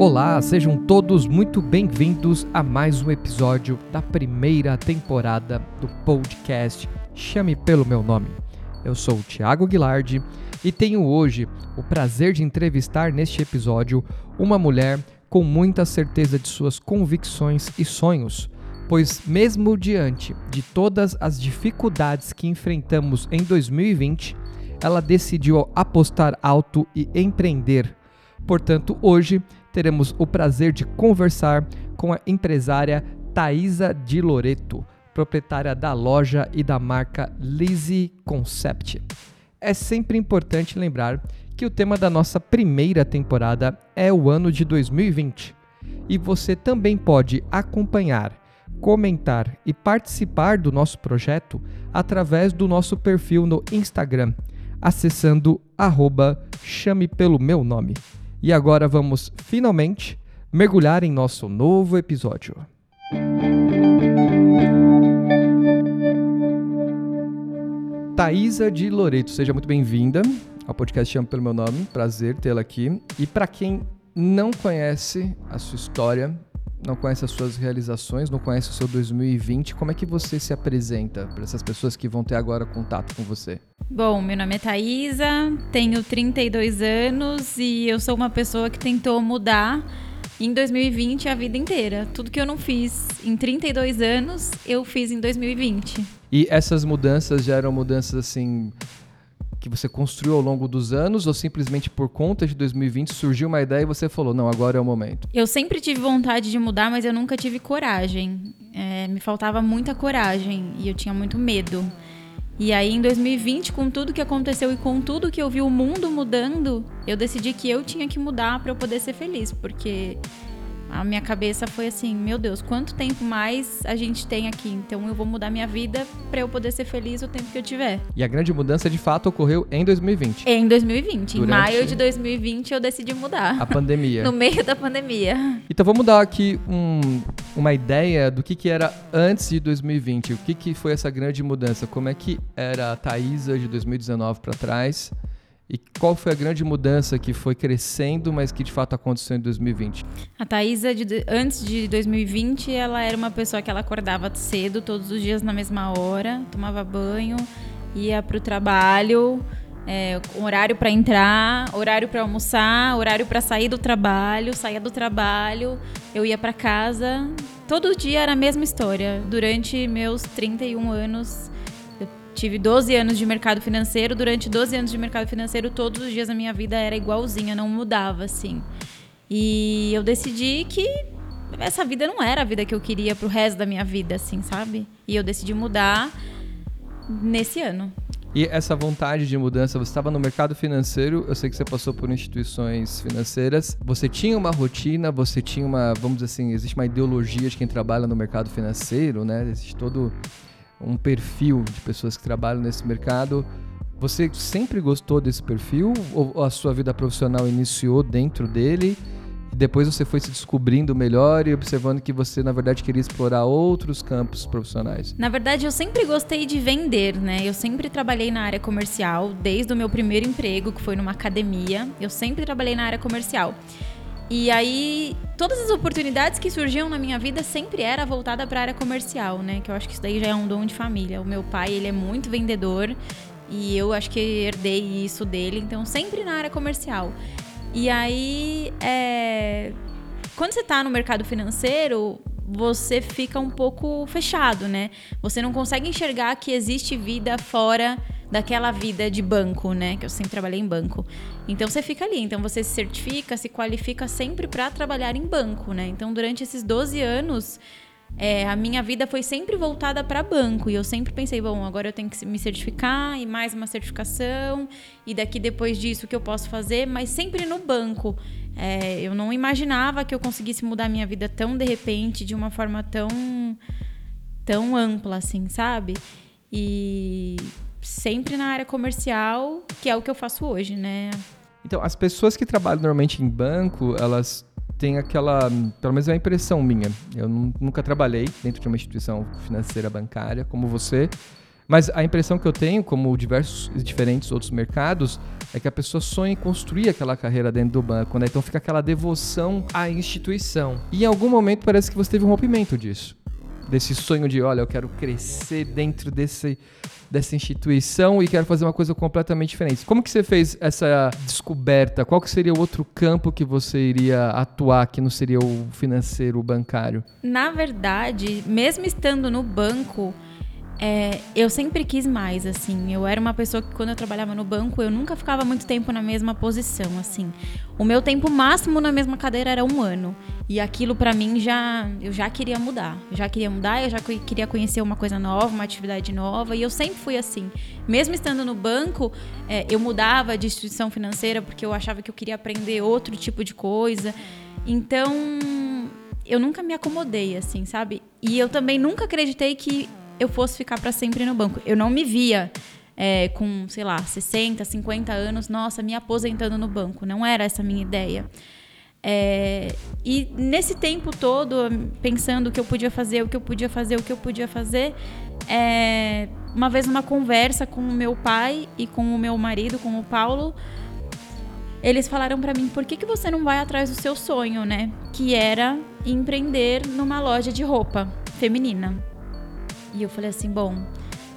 Olá, sejam todos muito bem-vindos a mais um episódio da primeira temporada do podcast Chame pelo meu nome. Eu sou o Thiago Guilardi e tenho hoje o prazer de entrevistar neste episódio uma mulher com muita certeza de suas convicções e sonhos, pois, mesmo diante de todas as dificuldades que enfrentamos em 2020, ela decidiu apostar alto e empreender. Portanto, hoje teremos o prazer de conversar com a empresária Thaisa Di Loreto, proprietária da loja e da marca Lizzy Concept. É sempre importante lembrar que o tema da nossa primeira temporada é o ano de 2020 e você também pode acompanhar, comentar e participar do nosso projeto através do nosso perfil no Instagram, acessando arroba chame pelo meu nome. E agora vamos finalmente mergulhar em nosso novo episódio. Thaisa de Loreto, seja muito bem-vinda ao podcast Chama pelo meu nome. Prazer tê-la aqui. E para quem não conhece a sua história, não conhece as suas realizações, não conhece o seu 2020, como é que você se apresenta para essas pessoas que vão ter agora contato com você? Bom, meu nome é Thaisa, tenho 32 anos e eu sou uma pessoa que tentou mudar em 2020 a vida inteira. Tudo que eu não fiz em 32 anos, eu fiz em 2020. E essas mudanças já eram mudanças assim que você construiu ao longo dos anos ou simplesmente por conta de 2020 surgiu uma ideia e você falou, não, agora é o momento? Eu sempre tive vontade de mudar, mas eu nunca tive coragem. É, me faltava muita coragem e eu tinha muito medo. E aí, em 2020, com tudo que aconteceu e com tudo que eu vi o mundo mudando, eu decidi que eu tinha que mudar para eu poder ser feliz, porque a minha cabeça foi assim: meu Deus, quanto tempo mais a gente tem aqui? Então eu vou mudar minha vida para eu poder ser feliz o tempo que eu tiver. E a grande mudança de fato ocorreu em 2020. Em 2020. Durante... Em maio de 2020 eu decidi mudar. A pandemia. no meio da pandemia. Então vamos dar aqui um, uma ideia do que, que era antes de 2020. O que, que foi essa grande mudança? Como é que era a Thaisa de 2019 para trás? E qual foi a grande mudança que foi crescendo, mas que de fato aconteceu em 2020? A Thaisa, de, antes de 2020, ela era uma pessoa que ela acordava cedo, todos os dias na mesma hora, tomava banho, ia para o trabalho, é, horário para entrar, horário para almoçar, horário para sair do trabalho, saía do trabalho, eu ia para casa. Todo dia era a mesma história. Durante meus 31 anos, Tive 12 anos de mercado financeiro. Durante 12 anos de mercado financeiro, todos os dias da minha vida era igualzinha, não mudava, assim. E eu decidi que essa vida não era a vida que eu queria pro resto da minha vida, assim, sabe? E eu decidi mudar nesse ano. E essa vontade de mudança, você estava no mercado financeiro, eu sei que você passou por instituições financeiras, você tinha uma rotina, você tinha uma, vamos dizer assim, existe uma ideologia de quem trabalha no mercado financeiro, né? Existe todo um perfil de pessoas que trabalham nesse mercado. Você sempre gostou desse perfil ou a sua vida profissional iniciou dentro dele? E depois você foi se descobrindo melhor e observando que você, na verdade, queria explorar outros campos profissionais? Na verdade, eu sempre gostei de vender, né? Eu sempre trabalhei na área comercial, desde o meu primeiro emprego, que foi numa academia. Eu sempre trabalhei na área comercial. E aí, todas as oportunidades que surgiam na minha vida sempre era voltada para a área comercial, né? Que eu acho que isso daí já é um dom de família. O meu pai, ele é muito vendedor e eu acho que herdei isso dele, então sempre na área comercial. E aí, é... quando você está no mercado financeiro, você fica um pouco fechado, né? Você não consegue enxergar que existe vida fora daquela vida de banco, né? Que eu sempre trabalhei em banco. Então você fica ali, então você se certifica, se qualifica sempre para trabalhar em banco, né? Então durante esses 12 anos, é, a minha vida foi sempre voltada para banco e eu sempre pensei, bom, agora eu tenho que me certificar e mais uma certificação e daqui depois disso o que eu posso fazer, mas sempre no banco. É, eu não imaginava que eu conseguisse mudar minha vida tão de repente, de uma forma tão tão ampla assim, sabe? E sempre na área comercial, que é o que eu faço hoje, né? Então, as pessoas que trabalham normalmente em banco, elas têm aquela, pelo menos é uma impressão minha. Eu nunca trabalhei dentro de uma instituição financeira bancária como você, Mas a impressão que eu tenho, como diversos diferentes outros mercados, é que a pessoa sonha em construir aquela carreira dentro do banco, né? Então fica aquela devoção à instituição. E em algum momento parece que você teve um rompimento disso. Desse sonho de, olha, eu quero crescer dentro desse, dessa instituição e quero fazer uma coisa completamente diferente. Como que você fez essa descoberta? Qual que seria o outro campo que você iria atuar que não seria o financeiro, o bancário? Na verdade, mesmo estando no banco, é, eu sempre quis mais, assim. Eu era uma pessoa que, quando eu trabalhava no banco, eu nunca ficava muito tempo na mesma posição, assim. O meu tempo máximo na mesma cadeira era um ano. E aquilo, para mim, já eu já queria mudar. Eu já queria mudar, eu já queria conhecer uma coisa nova, uma atividade nova. E eu sempre fui assim. Mesmo estando no banco, é, eu mudava de instituição financeira porque eu achava que eu queria aprender outro tipo de coisa. Então, eu nunca me acomodei, assim, sabe? E eu também nunca acreditei que eu fosse ficar para sempre no banco. Eu não me via é, com, sei lá, 60, 50 anos, nossa, me aposentando no banco. Não era essa a minha ideia. É, e nesse tempo todo, pensando o que eu podia fazer, o que eu podia fazer, o que eu podia fazer, é, uma vez numa conversa com o meu pai e com o meu marido, com o Paulo, eles falaram para mim: por que, que você não vai atrás do seu sonho, né? Que era empreender numa loja de roupa feminina. E eu falei assim, bom,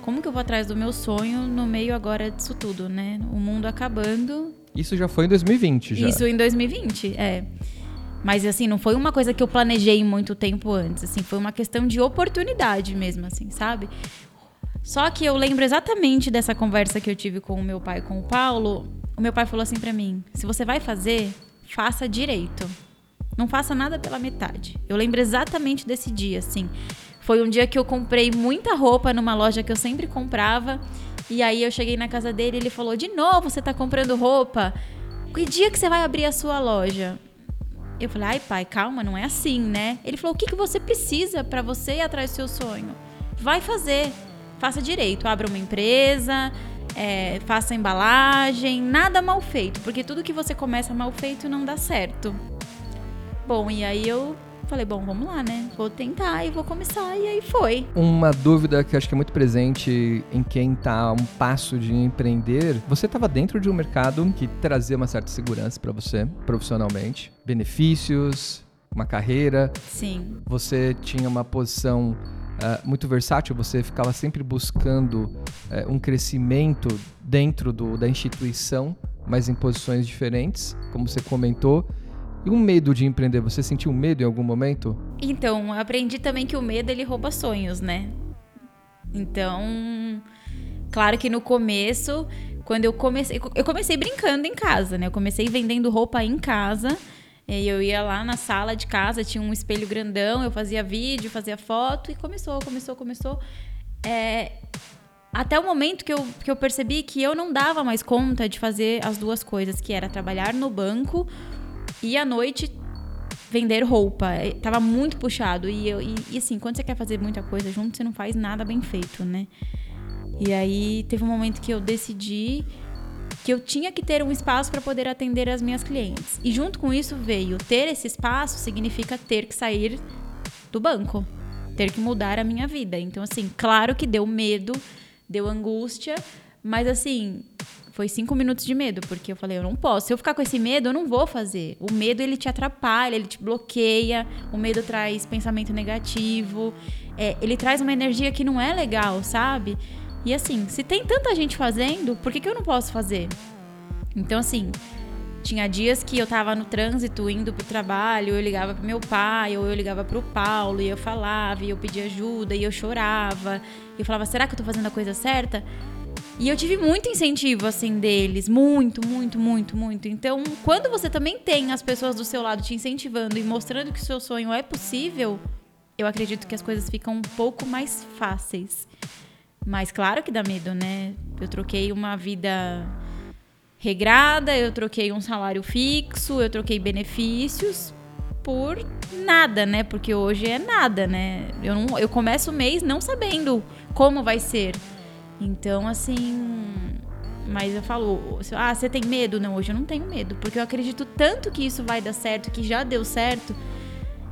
como que eu vou atrás do meu sonho no meio agora disso tudo, né? O mundo acabando. Isso já foi em 2020, já. Isso em 2020, é. Mas assim, não foi uma coisa que eu planejei muito tempo antes, assim, foi uma questão de oportunidade mesmo, assim, sabe? Só que eu lembro exatamente dessa conversa que eu tive com o meu pai, com o Paulo. O meu pai falou assim para mim: "Se você vai fazer, faça direito. Não faça nada pela metade". Eu lembro exatamente desse dia, assim. Foi um dia que eu comprei muita roupa numa loja que eu sempre comprava. E aí eu cheguei na casa dele e ele falou: De novo você tá comprando roupa? Que dia que você vai abrir a sua loja? Eu falei: Ai, pai, calma, não é assim, né? Ele falou: O que, que você precisa para você ir atrás do seu sonho? Vai fazer. Faça direito. Abra uma empresa, é, faça embalagem, nada mal feito, porque tudo que você começa mal feito não dá certo. Bom, e aí eu Falei, bom, vamos lá, né? Vou tentar e vou começar. E aí foi. Uma dúvida que acho que é muito presente em quem tá a um passo de empreender. Você estava dentro de um mercado que trazia uma certa segurança para você, profissionalmente, benefícios, uma carreira. Sim. Você tinha uma posição Uh, muito versátil, você ficava sempre buscando uh, um crescimento dentro do, da instituição, mas em posições diferentes, como você comentou. E um medo de empreender, você sentiu medo em algum momento? Então, aprendi também que o medo ele rouba sonhos, né? Então, claro que no começo, quando eu comecei, eu comecei brincando em casa, né? Eu comecei vendendo roupa em casa. E eu ia lá na sala de casa, tinha um espelho grandão, eu fazia vídeo, fazia foto e começou, começou, começou. É, até o momento que eu, que eu percebi que eu não dava mais conta de fazer as duas coisas, que era trabalhar no banco e à noite vender roupa. É, tava muito puxado. E, eu, e, e, assim, quando você quer fazer muita coisa junto, você não faz nada bem feito, né? E aí teve um momento que eu decidi que eu tinha que ter um espaço para poder atender as minhas clientes. E junto com isso veio ter esse espaço significa ter que sair do banco, ter que mudar a minha vida. Então assim, claro que deu medo, deu angústia, mas assim, foi cinco minutos de medo, porque eu falei, eu não posso. Se eu ficar com esse medo, eu não vou fazer. O medo, ele te atrapalha, ele te bloqueia. O medo traz pensamento negativo. É, ele traz uma energia que não é legal, sabe? E assim, se tem tanta gente fazendo, por que, que eu não posso fazer? Então, assim, tinha dias que eu tava no trânsito indo pro trabalho, eu ligava pro meu pai, ou eu ligava pro Paulo, e eu falava, e eu pedia ajuda, e eu chorava. E eu falava, será que eu tô fazendo a coisa certa? E eu tive muito incentivo, assim, deles. Muito, muito, muito, muito. Então, quando você também tem as pessoas do seu lado te incentivando e mostrando que o seu sonho é possível, eu acredito que as coisas ficam um pouco mais fáceis. Mas claro que dá medo, né? Eu troquei uma vida regrada, eu troquei um salário fixo, eu troquei benefícios por nada, né? Porque hoje é nada, né? Eu, não, eu começo o mês não sabendo como vai ser. Então, assim. Mas eu falo, ah, você tem medo? Não, hoje eu não tenho medo, porque eu acredito tanto que isso vai dar certo, que já deu certo.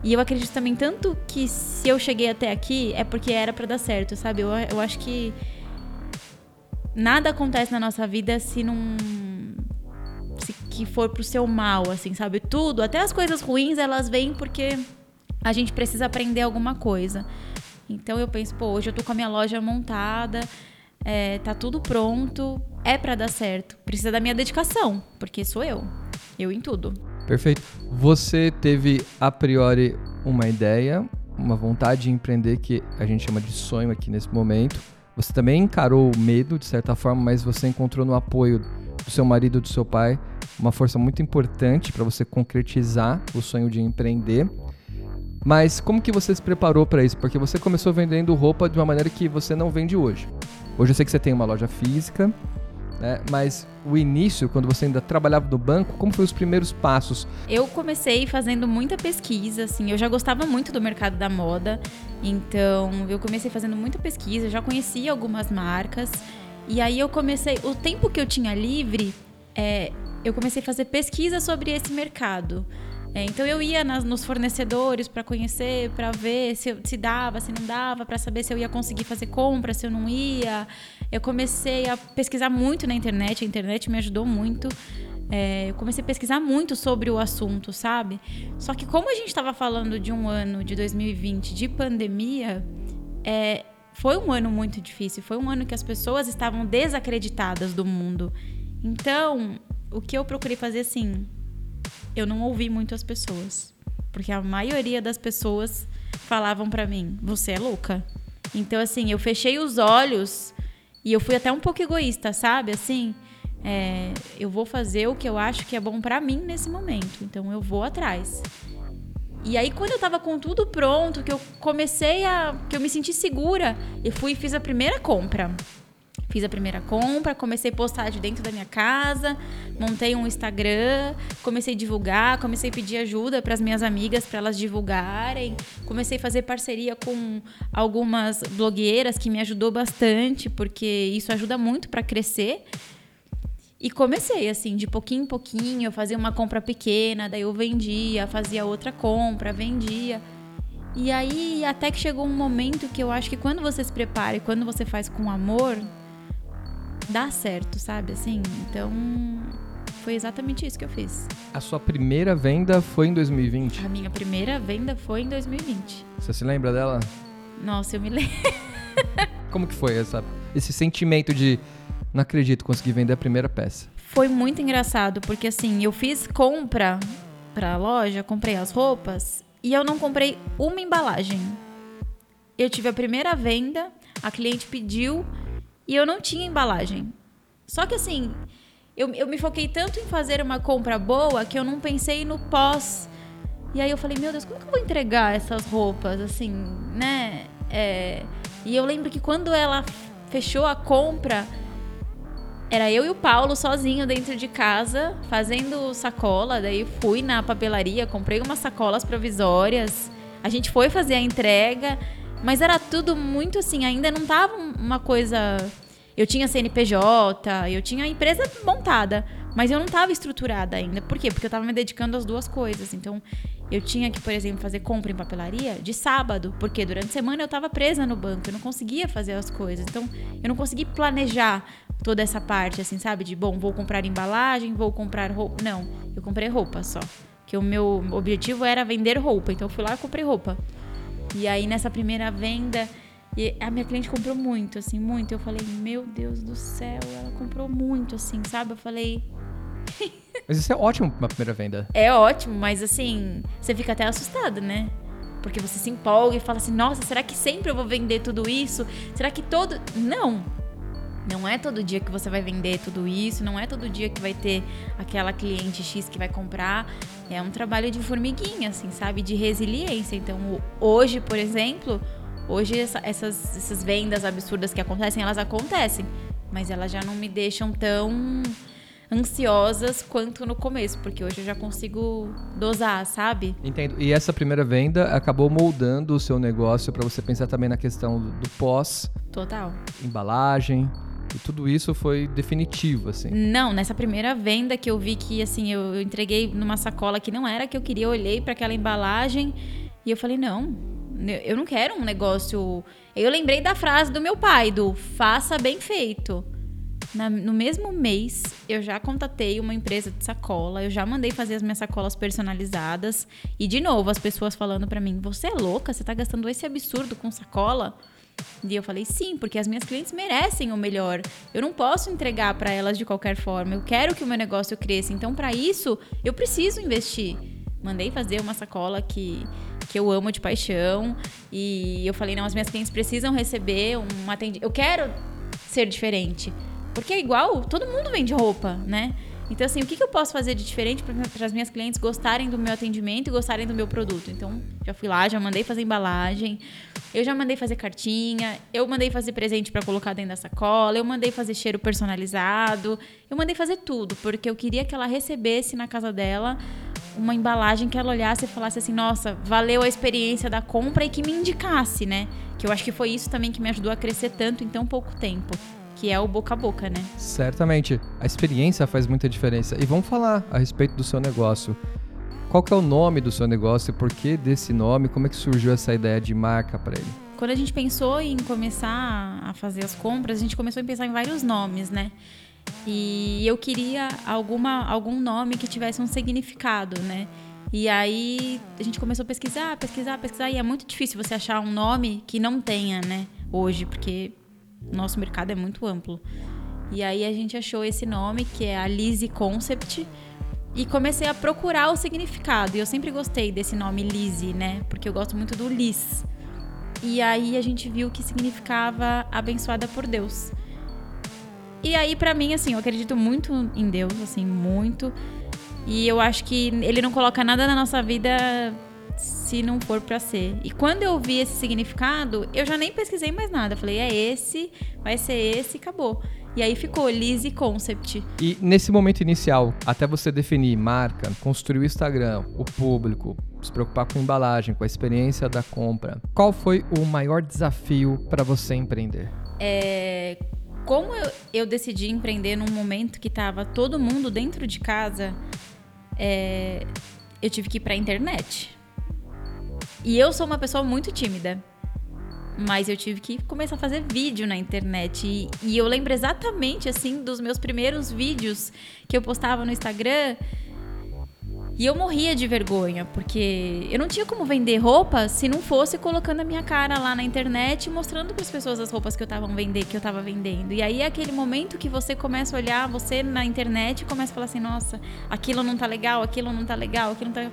E eu acredito também tanto que se eu cheguei até aqui é porque era para dar certo, sabe? Eu, eu acho que nada acontece na nossa vida se não se que for pro seu mal, assim, sabe? Tudo, até as coisas ruins, elas vêm porque a gente precisa aprender alguma coisa. Então eu penso, pô, hoje eu tô com a minha loja montada, é, tá tudo pronto, é para dar certo. Precisa da minha dedicação, porque sou eu. Eu em tudo. Perfeito. Você teve a priori uma ideia, uma vontade de empreender que a gente chama de sonho aqui nesse momento. Você também encarou o medo de certa forma, mas você encontrou no apoio do seu marido, do seu pai, uma força muito importante para você concretizar o sonho de empreender. Mas como que você se preparou para isso? Porque você começou vendendo roupa de uma maneira que você não vende hoje. Hoje eu sei que você tem uma loja física, né? Mas o início, quando você ainda trabalhava no banco, como foram os primeiros passos? Eu comecei fazendo muita pesquisa, assim, eu já gostava muito do mercado da moda, então eu comecei fazendo muita pesquisa, já conhecia algumas marcas, e aí eu comecei, o tempo que eu tinha livre, é, eu comecei a fazer pesquisa sobre esse mercado. É, então eu ia nas, nos fornecedores para conhecer, para ver se, se dava, se não dava, para saber se eu ia conseguir fazer compra, se eu não ia. Eu comecei a pesquisar muito na internet, a internet me ajudou muito. É, eu comecei a pesquisar muito sobre o assunto, sabe? Só que como a gente estava falando de um ano de 2020 de pandemia, é, foi um ano muito difícil. Foi um ano que as pessoas estavam desacreditadas do mundo. Então, o que eu procurei fazer assim, eu não ouvi muito as pessoas, porque a maioria das pessoas falavam para mim: "Você é louca". Então assim, eu fechei os olhos e eu fui até um pouco egoísta, sabe? Assim, é, eu vou fazer o que eu acho que é bom para mim nesse momento. Então eu vou atrás. E aí quando eu tava com tudo pronto, que eu comecei a, que eu me senti segura, eu fui e fiz a primeira compra. Fiz a primeira compra, comecei a postar de dentro da minha casa, montei um Instagram, comecei a divulgar, comecei a pedir ajuda para as minhas amigas para elas divulgarem, comecei a fazer parceria com algumas blogueiras que me ajudou bastante, porque isso ajuda muito para crescer. E comecei assim, de pouquinho em pouquinho, eu fazia uma compra pequena, daí eu vendia, fazia outra compra, vendia. E aí até que chegou um momento que eu acho que quando você se prepara e quando você faz com amor, dá certo, sabe? Assim, então foi exatamente isso que eu fiz. A sua primeira venda foi em 2020? A minha primeira venda foi em 2020. Você se lembra dela? Nossa, eu me lembro. Como que foi essa, esse sentimento de não acredito, consegui vender a primeira peça? Foi muito engraçado, porque assim, eu fiz compra pra loja, comprei as roupas e eu não comprei uma embalagem. Eu tive a primeira venda, a cliente pediu e eu não tinha embalagem. Só que assim, eu, eu me foquei tanto em fazer uma compra boa que eu não pensei no pós. E aí eu falei, meu Deus, como que eu vou entregar essas roupas, assim, né? É... E eu lembro que quando ela fechou a compra, era eu e o Paulo sozinho dentro de casa, fazendo sacola. Daí fui na papelaria, comprei umas sacolas provisórias. A gente foi fazer a entrega. Mas era tudo muito assim, ainda não tava uma coisa. Eu tinha CNPJ, eu tinha a empresa montada, mas eu não estava estruturada ainda. Por quê? Porque eu estava me dedicando às duas coisas. Então, eu tinha que, por exemplo, fazer compra em papelaria de sábado, porque durante a semana eu estava presa no banco, eu não conseguia fazer as coisas. Então, eu não consegui planejar toda essa parte, assim, sabe? De, bom, vou comprar embalagem, vou comprar roupa. Não, eu comprei roupa só. Que o meu objetivo era vender roupa. Então, eu fui lá e comprei roupa. E aí nessa primeira venda, a minha cliente comprou muito, assim, muito. Eu falei, meu Deus do céu, ela comprou muito, assim, sabe? Eu falei. mas isso é ótimo uma primeira venda. É ótimo, mas assim, você fica até assustado, né? Porque você se empolga e fala assim, nossa, será que sempre eu vou vender tudo isso? Será que todo. Não! Não é todo dia que você vai vender tudo isso, não é todo dia que vai ter aquela cliente X que vai comprar. É um trabalho de formiguinha, assim, sabe? De resiliência. Então, hoje, por exemplo, hoje essa, essas, essas vendas absurdas que acontecem, elas acontecem. Mas elas já não me deixam tão ansiosas quanto no começo, porque hoje eu já consigo dosar, sabe? Entendo. E essa primeira venda acabou moldando o seu negócio para você pensar também na questão do pós. Total. Embalagem, e tudo isso foi definitivo, assim? Não, nessa primeira venda que eu vi que, assim, eu, entreguei numa sacola que não era que eu queria, eu olhei para aquela embalagem e eu falei, não, eu não quero um negócio... Eu lembrei da frase do meu pai, do faça bem feito. Na, no mesmo mês, eu já contatei uma empresa de sacola, eu já mandei fazer as minhas sacolas personalizadas. E, de novo, as pessoas falando para mim: Você é louca? Você tá gastando esse absurdo com sacola? E eu falei: Sim, porque as minhas clientes merecem o melhor. Eu não posso entregar para elas de qualquer forma. Eu quero que o meu negócio cresça. Então, para isso, eu preciso investir. Mandei fazer uma sacola que, que eu amo de paixão. E eu falei: Não, as minhas clientes precisam receber um atendimento. Eu quero ser diferente. Porque é igual, todo mundo vende roupa, né? Então, assim, o que, que eu posso fazer de diferente para as minhas clientes gostarem do meu atendimento e gostarem do meu produto? Então, já fui lá, já mandei fazer embalagem, eu já mandei fazer cartinha, eu mandei fazer presente para colocar dentro da sacola, eu mandei fazer cheiro personalizado, eu mandei fazer tudo, porque eu queria que ela recebesse na casa dela uma embalagem que ela olhasse e falasse assim: nossa, valeu a experiência da compra e que me indicasse, né? Que eu acho que foi isso também que me ajudou a crescer tanto em tão pouco tempo que é o boca a boca, né? Certamente. A experiência faz muita diferença. E vamos falar a respeito do seu negócio. Qual que é o nome do seu negócio? Por que desse nome? Como é que surgiu essa ideia de marca para ele? Quando a gente pensou em começar a fazer as compras, a gente começou a pensar em vários nomes, né? E eu queria alguma, algum nome que tivesse um significado, né? E aí a gente começou a pesquisar, pesquisar, pesquisar, e é muito difícil você achar um nome que não tenha, né? Hoje, porque nosso mercado é muito amplo. E aí a gente achou esse nome, que é a Lizzy Concept, e comecei a procurar o significado. E eu sempre gostei desse nome Lizzy, né? Porque eu gosto muito do Liz. E aí a gente viu que significava abençoada por Deus. E aí para mim assim, eu acredito muito em Deus, assim, muito. E eu acho que ele não coloca nada na nossa vida se não for para ser. E quando eu vi esse significado, eu já nem pesquisei mais nada. Falei, é esse, vai ser esse e acabou. E aí ficou Lizzy Concept. E nesse momento inicial, até você definir marca, construir o Instagram, o público, se preocupar com a embalagem, com a experiência da compra, qual foi o maior desafio para você empreender? É, como eu, eu, decidi empreender num momento que estava todo mundo dentro de casa, é, eu tive que ir para a internet. E eu sou uma pessoa muito tímida. Mas eu tive que começar a fazer vídeo na internet. E, e, eu lembro exatamente, assim, dos meus primeiros vídeos que eu postava no Instagram. E eu morria de vergonha, porque eu não tinha como vender roupa se não fosse colocando a minha cara lá na internet mostrando para as pessoas as roupas que eu tava vender, que eu tava vendendo. E aí é aquele momento que você começa a olhar você na internet e começa a falar assim: "Nossa, aquilo não tá legal, aquilo não tá legal, aquilo não tá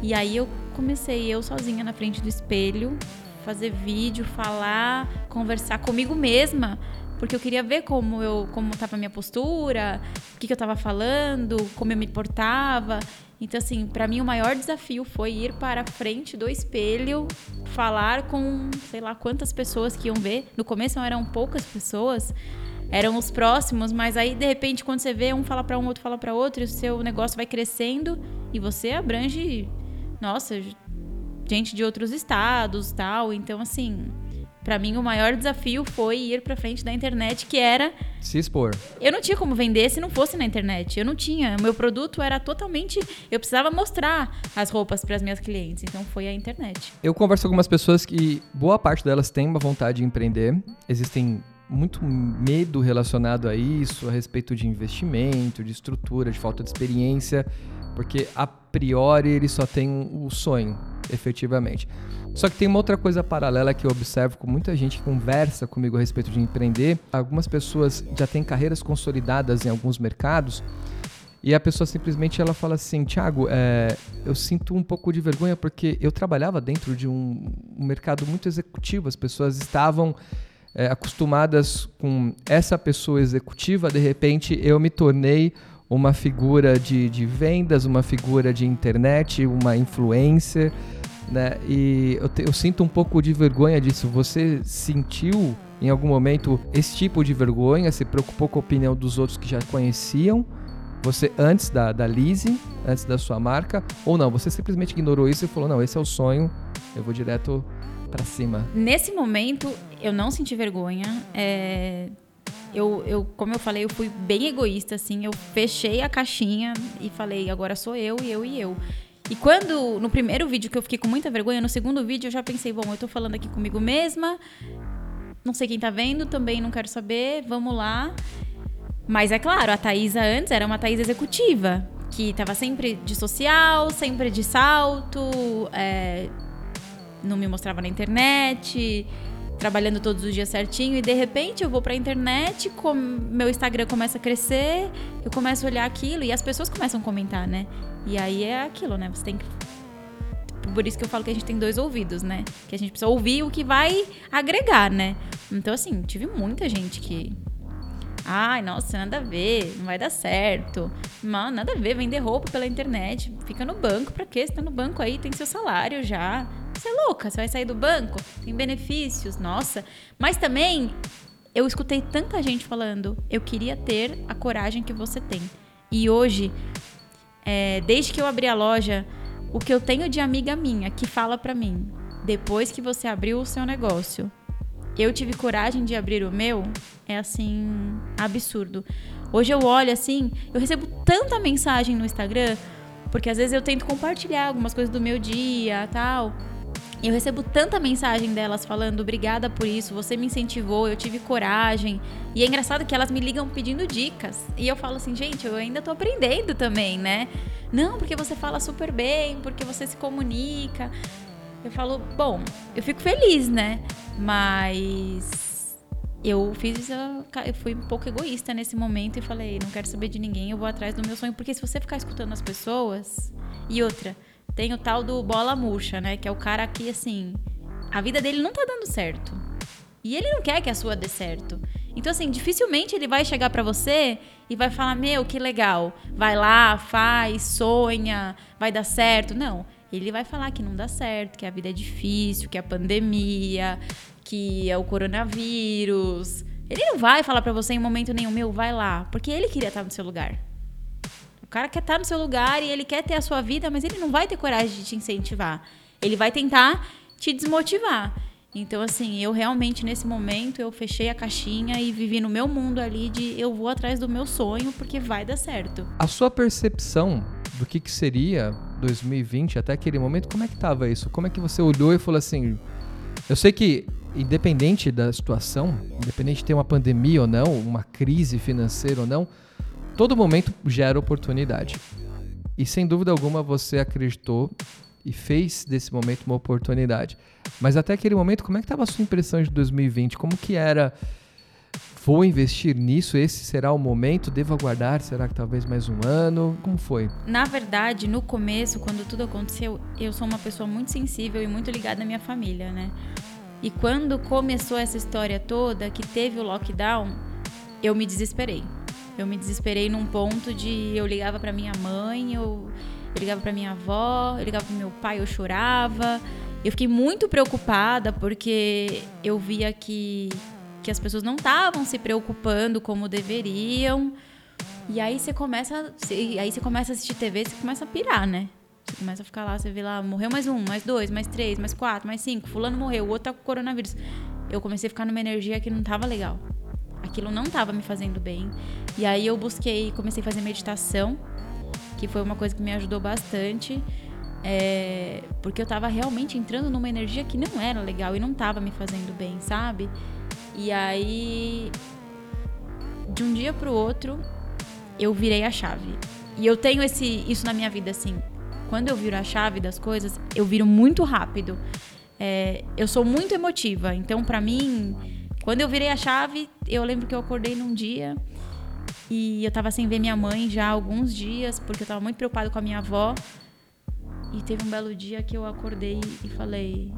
e aí eu comecei eu sozinha na frente do espelho, fazer vídeo, falar, conversar comigo mesma, porque eu queria ver como eu como estava a minha postura, o que, que eu estava falando, como eu me portava. Então assim, para mim o maior desafio foi ir para frente do espelho, falar com, sei lá, quantas pessoas que iam ver. No começo eram poucas pessoas, eram os próximos, mas aí de repente quando você vê um fala para um, outro fala para outro, e o seu negócio vai crescendo e você abrange nossa, gente de outros estados, tal. Então, assim, para mim o maior desafio foi ir para frente da internet, que era se expor. Eu não tinha como vender se não fosse na internet. Eu não tinha. O meu produto era totalmente. Eu precisava mostrar as roupas para as minhas clientes. Então foi a internet. Eu converso com algumas pessoas que boa parte delas tem uma vontade de empreender. Existem muito medo relacionado a isso, a respeito de investimento, de estrutura, de falta de experiência. Porque a priori ele só tem o sonho, efetivamente. Só que tem uma outra coisa paralela que eu observo com muita gente que conversa comigo a respeito de empreender. Algumas pessoas já têm carreiras consolidadas em alguns mercados e a pessoa simplesmente ela fala assim, Thiago, é, eu sinto um pouco de vergonha porque eu trabalhava dentro de um, um mercado muito executivo. As pessoas estavam é, acostumadas com essa pessoa executiva, de repente eu me tornei uma figura de, de vendas, uma figura de internet, uma influencer, né? E eu, te, eu sinto um pouco de vergonha disso. Você sentiu em algum momento esse tipo de vergonha? Se preocupou com a opinião dos outros que já conheciam? Você antes da, da Lizzie, antes da sua marca? Ou não? Você simplesmente ignorou isso e falou: não, esse é o sonho, eu vou direto para cima? Nesse momento, eu não senti vergonha. É eu, eu, como eu falei, eu fui bem egoísta, assim. Eu fechei a caixinha e falei, agora sou eu e eu e eu. E quando, no primeiro vídeo que eu fiquei com muita vergonha, no segundo vídeo eu já pensei, bom, eu tô falando aqui comigo mesma, não sei quem tá vendo, também não quero saber, vamos lá. Mas é claro, a Thaisa antes era uma Thaisa executiva, que tava sempre de social, sempre de salto, é, não me mostrava na internet, trabalhando todos os dias certinho e de repente eu vou pra internet, com, meu Instagram começa a crescer, eu começo a olhar aquilo e as pessoas começam a comentar, né? E aí é aquilo, né? Você tem que por isso que eu falo que a gente tem dois ouvidos, né? Que a gente precisa ouvir o que vai agregar, né? Então, assim, tive muita gente que. Ai, nossa, nada a ver, não vai dar certo. Mano, nada a ver, vender roupa pela internet. Fica no banco, pra quê? Você tá no banco aí, tem seu salário já. Você é louca, você vai sair do banco, tem benefícios, nossa. Mas também, eu escutei tanta gente falando, eu queria ter a coragem que você tem. E hoje, é, desde que eu abri a loja, o que eu tenho de amiga minha que fala para mim, depois que você abriu o seu negócio, eu tive coragem de abrir o meu, é assim, absurdo. Hoje eu olho assim, eu recebo tanta mensagem no Instagram, porque às vezes eu tento compartilhar algumas coisas do meu dia, tal. Eu recebo tanta mensagem delas falando obrigada por isso, você me incentivou, eu tive coragem. E é engraçado que elas me ligam pedindo dicas. E eu falo assim, gente, eu ainda tô aprendendo também, né? Não, porque você fala super bem, porque você se comunica. Eu falo, bom, eu fico feliz, né? Mas eu fiz eu fui um pouco egoísta nesse momento e falei, não quero saber de ninguém, eu vou atrás do meu sonho, porque se você ficar escutando as pessoas e outra, tem o tal do bola murcha, né? Que é o cara que, assim, a vida dele não tá dando certo. E ele não quer que a sua dê certo. Então, assim, dificilmente ele vai chegar para você e vai falar: Meu, que legal, vai lá, faz, sonha, vai dar certo. Não. Ele vai falar que não dá certo, que a vida é difícil, que é a pandemia, que é o coronavírus. Ele não vai falar para você em momento nenhum, meu, vai lá, porque ele queria estar no seu lugar. O cara quer estar no seu lugar e ele quer ter a sua vida, mas ele não vai ter coragem de te incentivar. Ele vai tentar te desmotivar. Então, assim, eu realmente, nesse momento, eu fechei a caixinha e vivi no meu mundo ali de eu vou atrás do meu sonho porque vai dar certo. A sua percepção do que, que seria 2020 até aquele momento, como é que tava isso? Como é que você olhou e falou assim... Eu sei que, independente da situação, independente de ter uma pandemia ou não, uma crise financeira ou não, todo momento gera oportunidade. E sem dúvida alguma você acreditou e fez desse momento uma oportunidade. Mas até aquele momento, como é que estava a sua impressão de 2020? Como que era? Vou investir nisso? Esse será o momento? Devo aguardar? Será que talvez mais um ano? Como foi? Na verdade, no começo, quando tudo aconteceu, eu sou uma pessoa muito sensível e muito ligada à minha família, né? E quando começou essa história toda, que teve o lockdown, eu me desesperei. Eu me desesperei num ponto de eu ligava para minha mãe, eu, eu ligava para minha avó, eu ligava para meu pai, eu chorava. Eu fiquei muito preocupada porque eu via que, que as pessoas não estavam se preocupando como deveriam. E aí você começa, aí você começa a assistir TV, você começa a pirar, né? Você começa a ficar lá, você vê lá, morreu mais um, mais dois, mais três, mais quatro, mais cinco, fulano morreu, o outro tá com coronavírus. Eu comecei a ficar numa energia que não tava legal aquilo não estava me fazendo bem. E aí eu busquei, comecei a fazer meditação, que foi uma coisa que me ajudou bastante. É, porque eu estava realmente entrando numa energia que não era legal e não estava me fazendo bem, sabe? E aí, de um dia pro outro, eu virei a chave. E eu tenho esse, isso na minha vida assim. Quando eu viro a chave das coisas, eu viro muito rápido. É, eu sou muito emotiva, então para mim quando eu virei a chave, eu lembro que eu acordei num dia e eu tava sem ver minha mãe já há alguns dias, porque eu tava muito preocupado com a minha avó. E teve um belo dia que eu acordei e falei.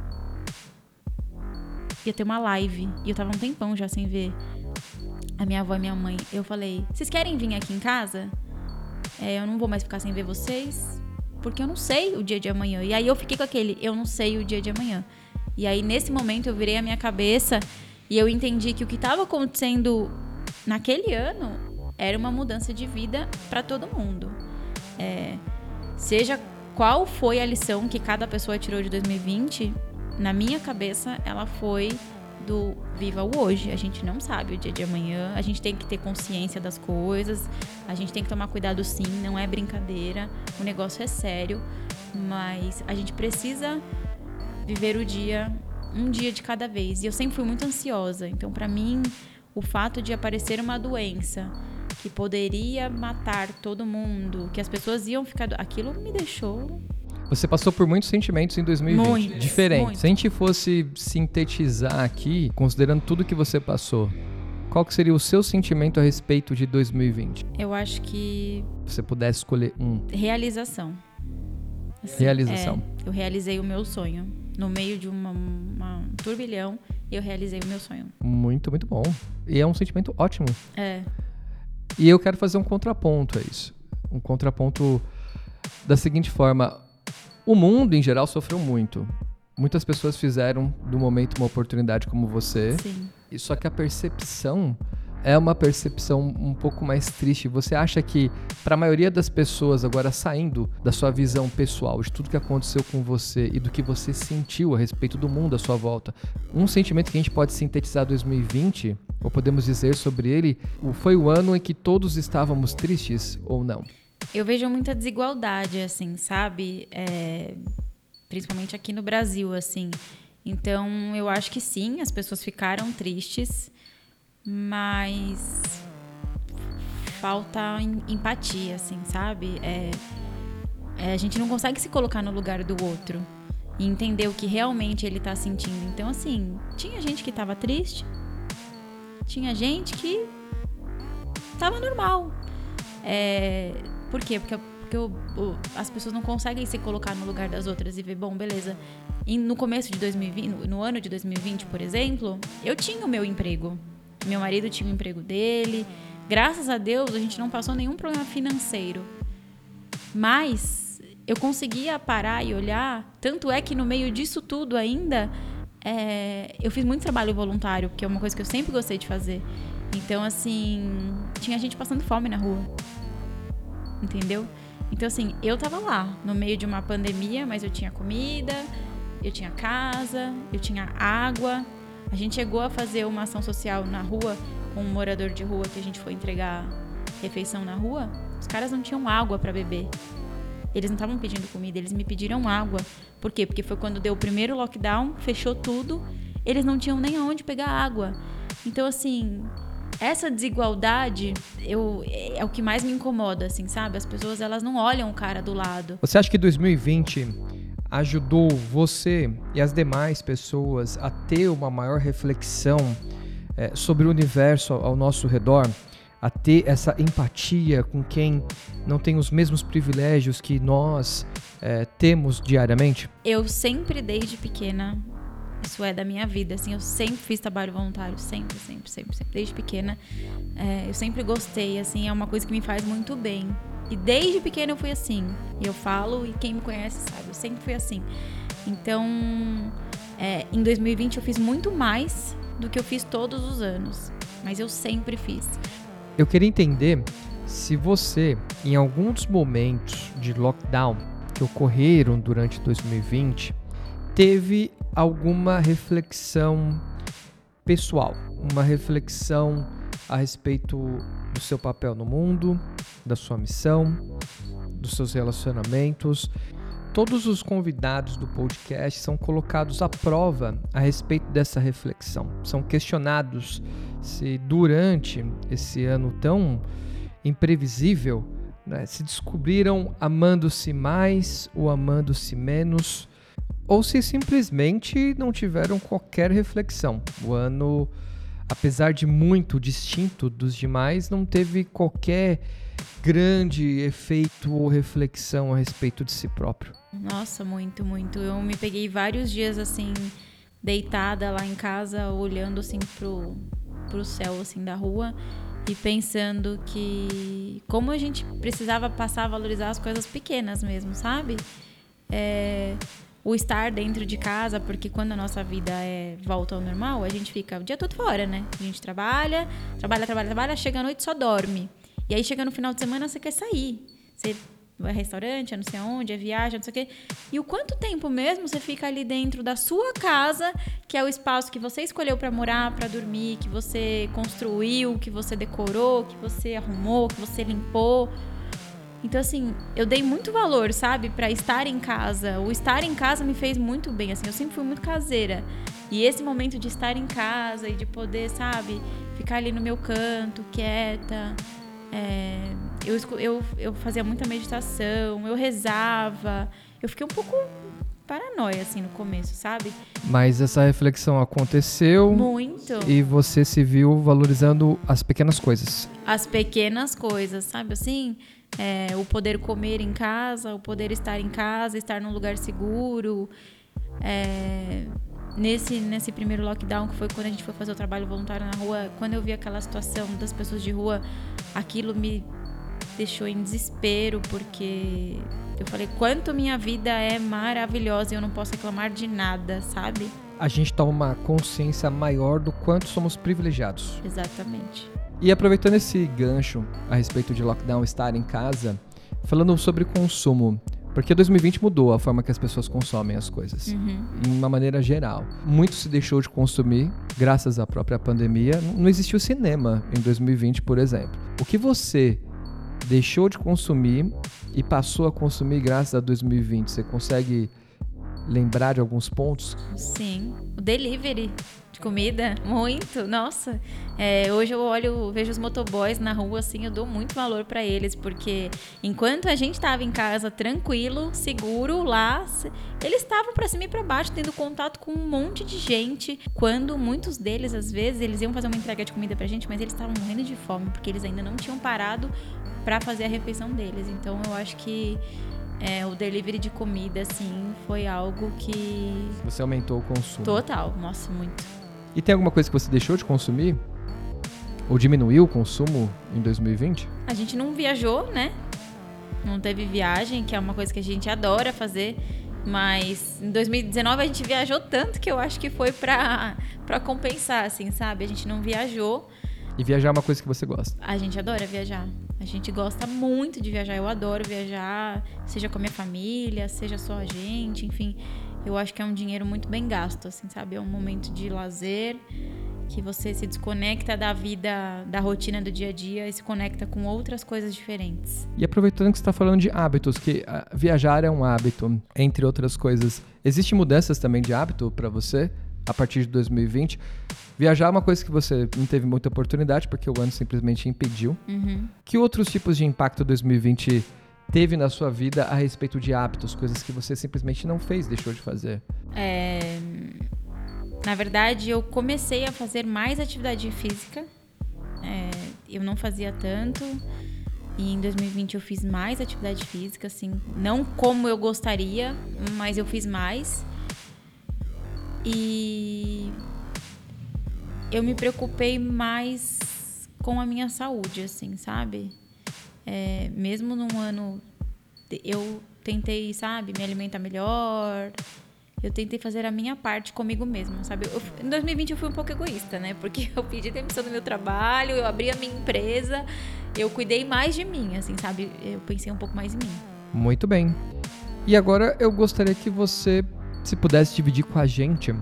Ia ter uma live. E eu tava um tempão já sem ver a minha avó e minha mãe. Eu falei: Vocês querem vir aqui em casa? É, eu não vou mais ficar sem ver vocês, porque eu não sei o dia de amanhã. E aí eu fiquei com aquele: Eu não sei o dia de amanhã. E aí nesse momento eu virei a minha cabeça e eu entendi que o que estava acontecendo naquele ano era uma mudança de vida para todo mundo. É, seja qual foi a lição que cada pessoa tirou de 2020, na minha cabeça ela foi do viva o hoje. A gente não sabe o dia de amanhã, a gente tem que ter consciência das coisas, a gente tem que tomar cuidado sim, não é brincadeira, o negócio é sério, mas a gente precisa viver o dia um dia de cada vez. E eu sempre fui muito ansiosa. Então, para mim, o fato de aparecer uma doença que poderia matar todo mundo, que as pessoas iam ficar. Aquilo me deixou. Você passou por muitos sentimentos em 2020, Muitos, diferentes. muitos. Se a gente fosse sintetizar aqui, considerando tudo que você passou, qual que seria o seu sentimento a respeito de 2020? Eu acho que Se você pudesse escolher um. realização. Assim, Realização. é, eu realizei o meu sonho. No meio de uma, uma- um turbilhão, eu realizei o meu sonho. Muito, muito bom. E é um sentimento ótimo. É. E eu quero fazer um contraponto a isso. Um contraponto da seguinte forma: o mundo em geral sofreu muito. Muitas pessoas fizeram do momento uma oportunidade como você. Sim. E Só que a percepção é uma percepção um pouco mais triste. Você acha que, para a maioria das pessoas, agora saindo da sua visão pessoal, de tudo que aconteceu com você e do que você sentiu a respeito do mundo à sua volta, um sentimento que a gente pode sintetizar 2020, ou podemos dizer sobre ele, foi o ano em que todos estávamos tristes ou não? Eu vejo muita desigualdade, assim, sabe? É, principalmente aqui no Brasil, assim. Então, eu acho que sim, as pessoas ficaram tristes, mas falta em- empatia, assim, sabe? É, é, a gente não consegue se colocar no lugar do outro e entender o que realmente ele tá sentindo. Então, assim, tinha gente que tava triste, tinha gente que tava normal. É, por quê? Porque, porque o- o- as pessoas não conseguem se colocar no lugar das outras e ver, bom, beleza. E no começo de 2020, no, no ano de 2020, por exemplo, eu tinha o meu emprego. Meu marido tinha o emprego dele. Graças a Deus, a gente não passou nenhum problema financeiro. Mas eu conseguia parar e olhar. Tanto é que no meio disso tudo ainda, é, eu fiz muito trabalho voluntário, porque é uma coisa que eu sempre gostei de fazer. Então, assim, tinha gente passando fome na rua. Entendeu? Então, assim, eu tava lá, no meio de uma pandemia, mas eu tinha comida, eu tinha casa, eu tinha água. A gente chegou a fazer uma ação social na rua com um morador de rua que a gente foi entregar refeição na rua. Os caras não tinham água para beber. Eles não estavam pedindo comida, eles me pediram água. Por quê? Porque foi quando deu o primeiro lockdown, fechou tudo, eles não tinham nem aonde pegar água. Então, assim, essa desigualdade eu, é o que mais me incomoda, assim, sabe? As pessoas, elas não olham o cara do lado. Você acha que 2020 ajudou você e as demais pessoas a ter uma maior reflexão eh, sobre o universo ao nosso redor? A ter essa empatia com quem não tem os mesmos privilégios que nós eh, temos diariamente? Eu sempre, desde pequena, isso é da minha vida, assim, eu sempre fiz trabalho voluntário, sempre, sempre, sempre, sempre, desde pequena. É, eu sempre gostei, assim, é uma coisa que me faz muito bem. E desde pequena eu fui assim. E eu falo, e quem me conhece sabe, eu sempre fui assim. Então, é, em 2020 eu fiz muito mais do que eu fiz todos os anos. Mas eu sempre fiz. Eu queria entender se você, em alguns momentos de lockdown que ocorreram durante 2020, teve alguma reflexão pessoal, uma reflexão a respeito do seu papel no mundo, da sua missão, dos seus relacionamentos. Todos os convidados do podcast são colocados à prova a respeito dessa reflexão. São questionados se durante esse ano tão imprevisível né, se descobriram amando-se mais ou amando-se menos, ou se simplesmente não tiveram qualquer reflexão. O ano, apesar de muito distinto dos demais, não teve qualquer grande efeito ou reflexão a respeito de si próprio. Nossa, muito, muito. Eu me peguei vários dias assim, deitada lá em casa, olhando assim pro, pro céu assim da rua e pensando que como a gente precisava passar a valorizar as coisas pequenas mesmo, sabe? É, o estar dentro de casa, porque quando a nossa vida é volta ao normal, a gente fica o dia todo fora, né? A gente trabalha, trabalha, trabalha, trabalha, chega à noite só dorme. E aí chega no final de semana você quer sair. Você vai restaurante, é não sei aonde, é viagem, não sei o quê. E o quanto tempo mesmo você fica ali dentro da sua casa, que é o espaço que você escolheu para morar, para dormir, que você construiu, que você decorou, que você arrumou, que você limpou. Então assim, eu dei muito valor, sabe, para estar em casa. O estar em casa me fez muito bem, assim, eu sempre fui muito caseira. E esse momento de estar em casa e de poder, sabe, ficar ali no meu canto, quieta, É, eu, eu, eu fazia muita meditação, eu rezava. Eu fiquei um pouco paranoia, assim, no começo, sabe? Mas essa reflexão aconteceu. Muito. E você se viu valorizando as pequenas coisas. As pequenas coisas, sabe? Assim, é, o poder comer em casa, o poder estar em casa, estar num lugar seguro. É, nesse, nesse primeiro lockdown, que foi quando a gente foi fazer o trabalho voluntário na rua, quando eu vi aquela situação das pessoas de rua, aquilo me deixou em desespero, porque eu falei, quanto minha vida é maravilhosa e eu não posso reclamar de nada, sabe? A gente toma uma consciência maior do quanto somos privilegiados. Exatamente. E aproveitando esse gancho a respeito de lockdown, estar em casa, falando sobre consumo, porque 2020 mudou a forma que as pessoas consomem as coisas, uhum. em uma maneira geral. Muito se deixou de consumir graças à própria pandemia. Não existiu cinema em 2020, por exemplo. O que você deixou de consumir e passou a consumir graças a 2020, você consegue lembrar de alguns pontos? Sim, o delivery. de comida, muito, nossa. É, hoje eu olho, vejo os motoboys na rua, assim, eu dou muito valor para eles, porque enquanto a gente estava em casa tranquilo, seguro, lá, eles estavam para cima e para baixo, tendo contato com um monte de gente, quando muitos deles, às vezes, eles iam fazer uma entrega de comida pra gente, mas eles estavam morrendo de fome, porque eles ainda não tinham parado para fazer a refeição deles. Então eu acho que é, o delivery de comida, assim, foi algo que. Você aumentou o consumo. Total, nossa, muito. E tem alguma coisa que você deixou de consumir? Ou diminuiu o consumo em 2020? A gente não viajou, né? Não teve viagem, que é uma coisa que a gente adora fazer. Mas em 2019 a gente viajou tanto que eu acho que foi pra, pra compensar, assim, sabe? A gente não viajou. E viajar é uma coisa que você gosta? A gente adora viajar. A gente gosta muito de viajar. Eu adoro viajar, seja com a minha família, seja só a gente, enfim. Eu acho que é um dinheiro muito bem gasto, assim, sabe? É um momento de lazer, que você se desconecta da vida, da rotina do dia a dia e se conecta com outras coisas diferentes. E aproveitando que você está falando de hábitos, que uh, viajar é um hábito, entre outras coisas, existem mudanças também de hábito para você a partir de 2020? Viajar é uma coisa que você não teve muita oportunidade, porque o ano simplesmente impediu. Uhum. Que outros tipos de impacto 2020 teve na sua vida a respeito de hábitos, coisas que você simplesmente não fez, deixou de fazer? É... Na verdade, eu comecei a fazer mais atividade física. É... Eu não fazia tanto. E em 2020 eu fiz mais atividade física, assim, não como eu gostaria, mas eu fiz mais. E eu me preocupei mais com a minha saúde, assim, sabe? É, mesmo num ano, eu tentei, sabe, me alimentar melhor. Eu tentei fazer a minha parte comigo mesma, sabe? Eu, em 2020 eu fui um pouco egoísta, né? Porque eu pedi demissão do meu trabalho, eu abri a minha empresa, eu cuidei mais de mim, assim, sabe? Eu pensei um pouco mais em mim. Muito bem. E agora eu gostaria que você, se pudesse dividir com a gente,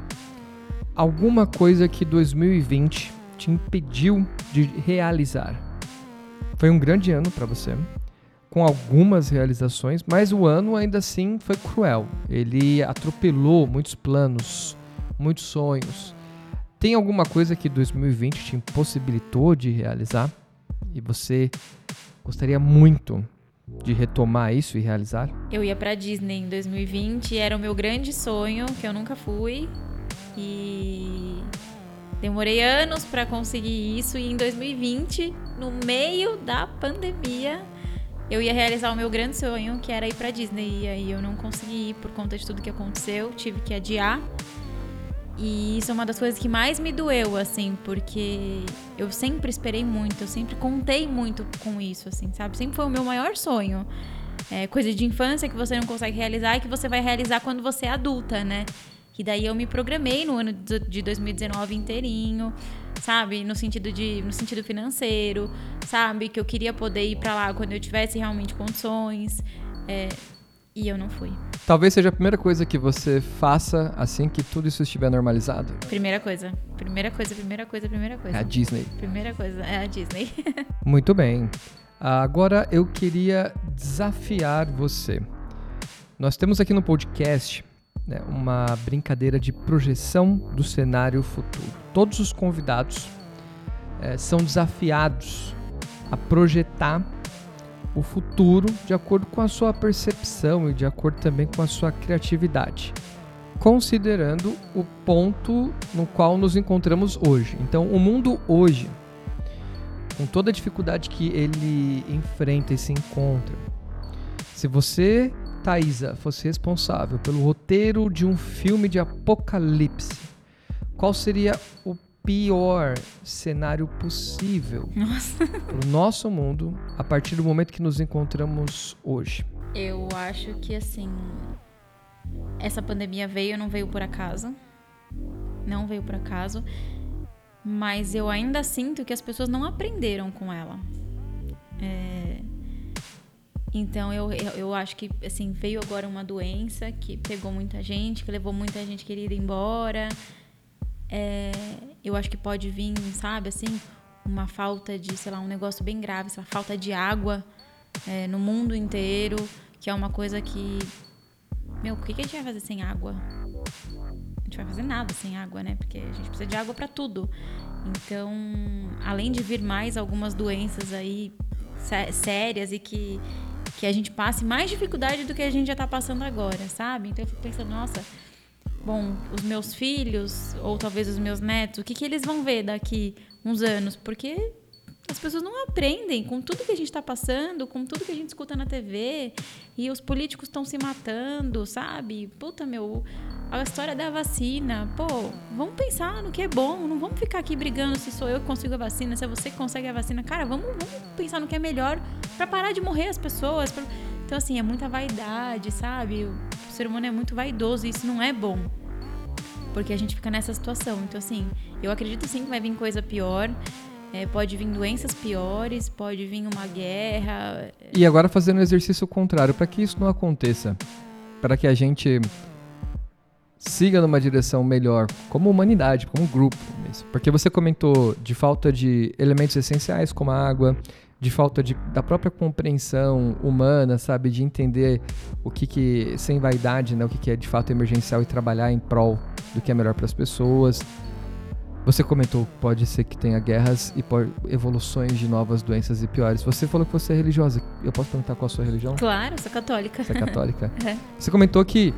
alguma coisa que 2020 te impediu de realizar? Foi um grande ano para você, com algumas realizações, mas o ano ainda assim foi cruel. Ele atropelou muitos planos, muitos sonhos. Tem alguma coisa que 2020 te impossibilitou de realizar e você gostaria muito de retomar isso e realizar? Eu ia para Disney em 2020, era o meu grande sonho, que eu nunca fui, e demorei anos para conseguir isso. E em 2020, no meio da pandemia, eu ia realizar o meu grande sonho, que era ir para Disney. E aí eu não consegui ir por conta de tudo que aconteceu, tive que adiar. E isso é uma das coisas que mais me doeu, assim, porque eu sempre esperei muito, eu sempre contei muito com isso, assim, sabe? Sempre foi o meu maior sonho. É coisa de infância que você não consegue realizar e que você vai realizar quando você é adulta, né? Que daí eu me programei no ano de 2019 inteirinho, sabe? No sentido de no sentido financeiro, sabe? Que eu queria poder ir para lá quando eu tivesse realmente condições. É, e eu não fui. Talvez seja a primeira coisa que você faça assim que tudo isso estiver normalizado. Primeira coisa. Primeira coisa, primeira coisa, primeira coisa. É a Disney. Primeira coisa, é a Disney. Muito bem. Agora eu queria desafiar você. Nós temos aqui no podcast né, uma brincadeira de projeção do cenário futuro. Todos os convidados é, são desafiados a projetar o futuro de acordo com a sua percepção e de acordo também com a sua criatividade, considerando o ponto no qual nos encontramos hoje. Então, o mundo hoje, com toda a dificuldade que ele enfrenta e se encontra, se você, Thaisa, fosse responsável pelo roteiro de um filme de apocalipse, qual seria o pior cenário possível para o nosso mundo a partir do momento que nos encontramos hoje? Eu acho que assim, essa pandemia veio, não veio por acaso. Não veio por acaso. Mas eu ainda sinto que as pessoas não aprenderam com ela. É... Então eu, eu, eu, acho que assim, veio agora uma doença que pegou muita gente, que levou muita gente querida embora. É, eu acho que pode vir, sabe, assim, uma falta de, sei lá, um negócio bem grave, essa falta de água é, no mundo inteiro, que é uma coisa que. Meu, o que, que a gente vai fazer sem água? A gente vai fazer nada sem água, né? Porque a gente precisa de água para tudo. Então, além de vir mais algumas doenças aí sé sérias e que, que a gente passe mais dificuldade do que a gente já tá passando agora, sabe? Então eu fico pensando, nossa, bom, os meus filhos, ou talvez os meus netos, o que, que eles vão ver daqui uns anos? Porque as pessoas não aprendem com tudo que a gente está passando, com tudo que a gente escuta na TV, e os políticos estão se matando, sabe? Puta, meu, a história da vacina. Pô, vamos pensar no que é bom, não vamos ficar aqui brigando se sou eu que consigo a vacina, se é você que consegue a vacina. Cara, vamos, vamos pensar no que é melhor para parar de morrer as pessoas. Pra... Então, assim, é muita vaidade, sabe? O ser humano é muito vaidoso e isso não é bom porque a gente fica nessa situação. Então, assim, eu acredito sim que vai vir coisa pior. É, pode vir doenças piores, pode vir uma guerra. E agora fazendo o exercício contrário, para que isso não aconteça, para que a gente siga numa direção melhor, como humanidade, como grupo mesmo. Porque você comentou de falta de elementos essenciais como a água, de falta de, da própria compreensão humana, sabe, de entender o que que sem vaidade, né, o que que é de fato emergencial e trabalhar em prol do que é melhor para as pessoas. Você comentou que pode ser que tenha guerras e evoluções de novas doenças e piores. Você falou que você é religiosa. Eu posso perguntar qual a sua religião? Claro, sou católica. Você é católica? é. Você comentou que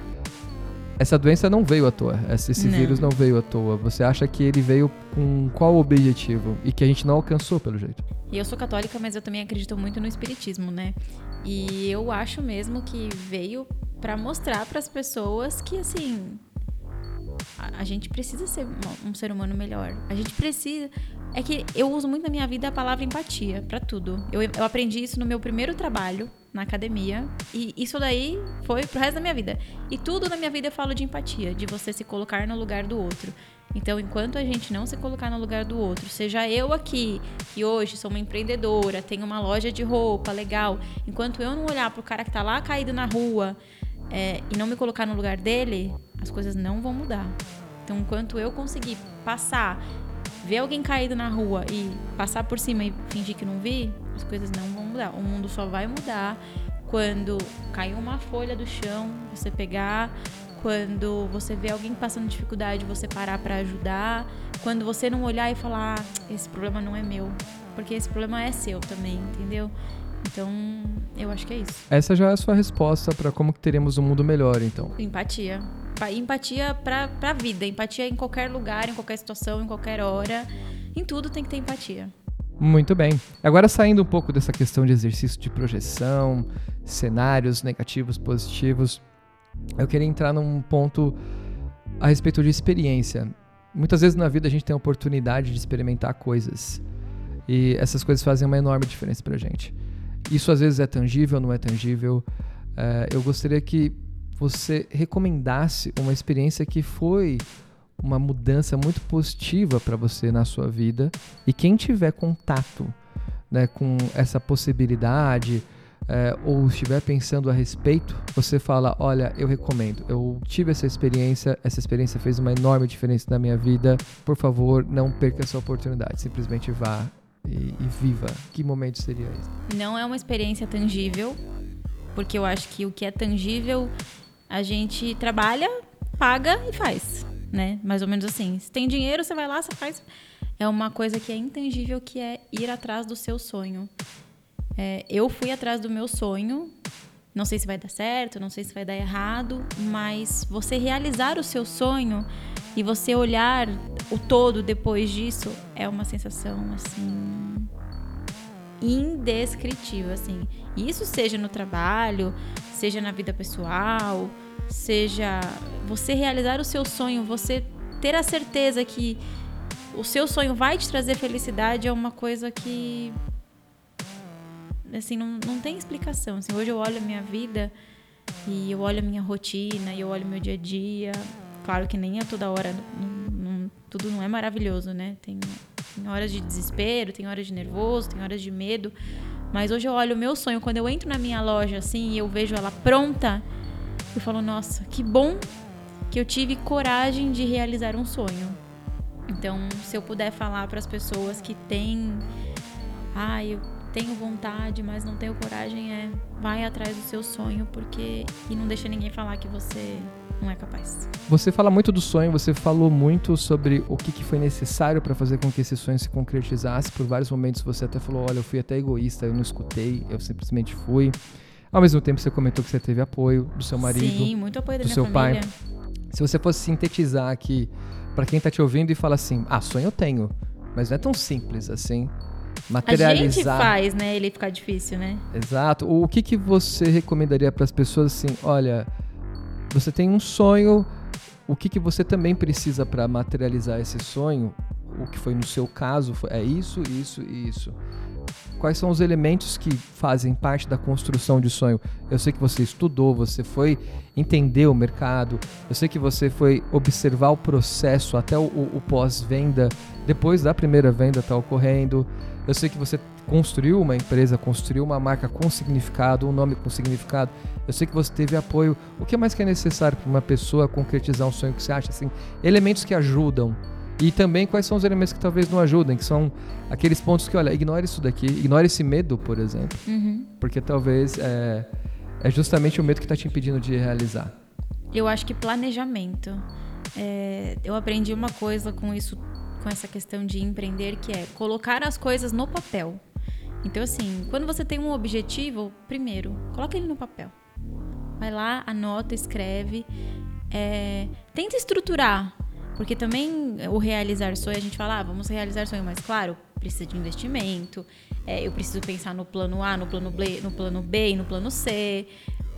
essa doença não veio à toa, esse não. vírus não veio à toa. Você acha que ele veio com qual objetivo e que a gente não alcançou pelo jeito? E eu sou católica, mas eu também acredito muito no espiritismo, né? E eu acho mesmo que veio para mostrar para as pessoas que assim a, gente precisa ser um ser humano melhor. A gente precisa. É que eu uso muito na minha vida a palavra empatia para tudo. Eu, eu aprendi isso no meu primeiro trabalho na academia. E isso daí foi pro resto da minha vida. E tudo na minha vida eu falo de empatia, de você se colocar no lugar do outro. Então, enquanto a gente não se colocar no lugar do outro, seja eu aqui, que hoje sou uma empreendedora, tenho uma loja de roupa legal, enquanto eu não olhar pro cara que tá lá caído na rua é, e não me colocar no lugar dele, as coisas não vão mudar. Então, enquanto eu conseguir passar, ver alguém caído na rua e passar por cima e fingir que não vi, as coisas não vão mudar. O mundo só vai mudar quando cair uma folha do chão, você pegar, quando você vê alguém passando dificuldade, você parar para ajudar, quando você não olhar e falar, ah, esse problema não é meu, porque esse problema é seu também, entendeu? Então, eu acho que é isso. Essa já é a sua resposta para como que teremos um mundo melhor, então. Empatia. Empatia para a vida, empatia em qualquer lugar, em qualquer situação, em qualquer hora. Em tudo tem que ter empatia. Muito bem. Agora saindo um pouco dessa questão de exercício de projeção, cenários negativos, positivos, eu queria entrar num ponto a respeito de experiência. Muitas vezes na vida a gente tem a oportunidade de experimentar coisas e essas coisas fazem uma enorme diferença pra gente. Isso às vezes é tangível, não é tangível. É, eu gostaria que você recomendasse uma experiência que foi uma mudança muito positiva para você na sua vida e quem tiver contato né, com essa possibilidade é, ou estiver pensando a respeito, você fala, olha, eu recomendo, eu tive essa experiência, essa experiência fez uma enorme diferença na minha vida, por favor, não perca essa oportunidade, simplesmente vá e, e viva. Que momento seria esse? Não é uma experiência tangível, porque eu acho que o que é tangível a gente trabalha, paga e faz né? Mais ou menos assim. Se tem dinheiro, você vai lá, você faz. é uma coisa que é intangível, que é ir atrás do seu sonho. É, eu fui atrás do meu sonho. Não sei se vai dar certo, não sei se vai dar errado, mas você realizar o seu sonho e você olhar o todo depois disso é uma sensação assim indescritível, assim. Isso seja no trabalho, seja na vida pessoal, seja você realizar o seu sonho, você ter a certeza que o seu sonho vai te trazer felicidade é uma coisa que assim não, não tem explicação. Assim, hoje eu olho a minha vida e eu olho a minha rotina e eu olho meu dia a dia. Claro que nem a toda hora não, não, tudo não é maravilhoso, né? Tem, tem horas de desespero, tem horas de nervoso, tem horas de medo. Mas hoje eu olho o meu sonho quando eu entro na minha loja assim e eu vejo ela pronta, eu falo nossa, que bom que eu tive coragem de realizar um sonho. Então, se eu puder falar para as pessoas que têm, ah, eu tenho vontade, mas não tenho coragem, é vai atrás do seu sonho, porque e não deixa ninguém falar que você não é capaz. Você fala muito do sonho, você falou muito sobre o que, que foi necessário para fazer com que esse sonho se concretizasse. Por vários momentos você até falou, olha, eu fui até egoísta, eu não escutei, eu simplesmente fui. Ao mesmo tempo você comentou que você teve apoio do seu marido, Sim, muito apoio da do seu família. pai. Se você fosse sintetizar aqui para quem tá te ouvindo e fala assim: "Ah, sonho eu tenho", mas não é tão simples assim. Materializar. A gente faz, né? Ele ficar difícil, né? Exato. O que que você recomendaria para as pessoas assim, olha, você tem um sonho, o que que você também precisa para materializar esse sonho? O que foi no seu caso é isso, isso e isso quais são os elementos que fazem parte da construção de sonho. Eu sei que você estudou, você foi entender o mercado, eu sei que você foi observar o processo até o, o pós-venda, depois da primeira venda está ocorrendo. Eu sei que você construiu uma empresa, construiu uma marca com significado, um nome com significado. Eu sei que você teve apoio. O que mais que é necessário para uma pessoa concretizar um sonho que você acha assim? Elementos que ajudam e também quais são os elementos que talvez não ajudem, que são aqueles pontos que, olha, ignore isso daqui, ignore esse medo, por exemplo, uhum. porque talvez é, é justamente o medo que está te impedindo de realizar. Eu acho que planejamento. É, eu aprendi uma coisa com isso, com essa questão de empreender, que é colocar as coisas no papel. Então, assim, quando você tem um objetivo, primeiro, coloca ele no papel. Vai lá, anota, escreve. É, tenta estruturar porque também o realizar sonho, a gente fala, ah, vamos realizar sonho, mas claro, precisa de investimento, é, eu preciso pensar no plano A, no plano B, no plano B e no plano C.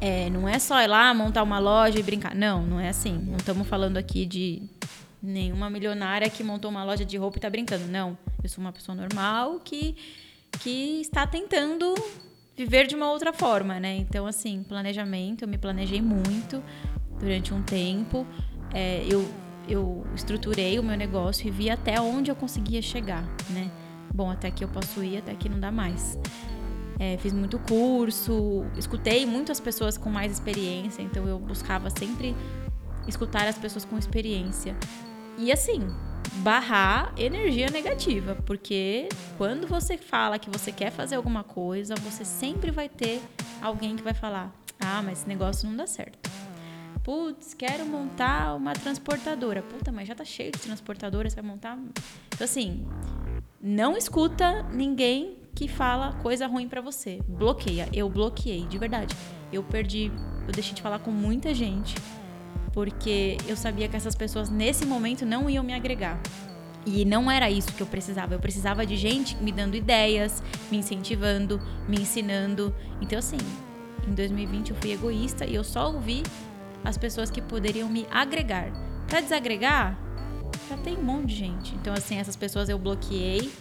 É, não é só ir lá, montar uma loja e brincar. Não, não é assim. Não estamos falando aqui de nenhuma milionária que montou uma loja de roupa e está brincando. Não. Eu sou uma pessoa normal que, que está tentando viver de uma outra forma, né? Então, assim, planejamento, eu me planejei muito durante um tempo. É, eu eu estruturei o meu negócio e vi até onde eu conseguia chegar, né? Bom, até aqui eu posso ir, até aqui não dá mais. É, fiz muito curso, escutei muitas pessoas com mais experiência, então eu buscava sempre escutar as pessoas com experiência. E assim, barrar energia negativa, porque quando você fala que você quer fazer alguma coisa, você sempre vai ter alguém que vai falar: ah, mas esse negócio não dá certo. Putz, quero montar uma transportadora. Puta, mas já tá cheio de transportadoras, vai montar. Então, assim, não escuta ninguém que fala coisa ruim para você. Bloqueia. Eu bloqueei, de verdade. Eu perdi, eu deixei de falar com muita gente, porque eu sabia que essas pessoas nesse momento não iam me agregar. E não era isso que eu precisava. Eu precisava de gente me dando ideias, me incentivando, me ensinando. Então, assim, em 2020 eu fui egoísta e eu só ouvi as pessoas que poderiam me agregar. Para desagregar, já tem um monte de gente. Então, assim, essas pessoas eu bloqueei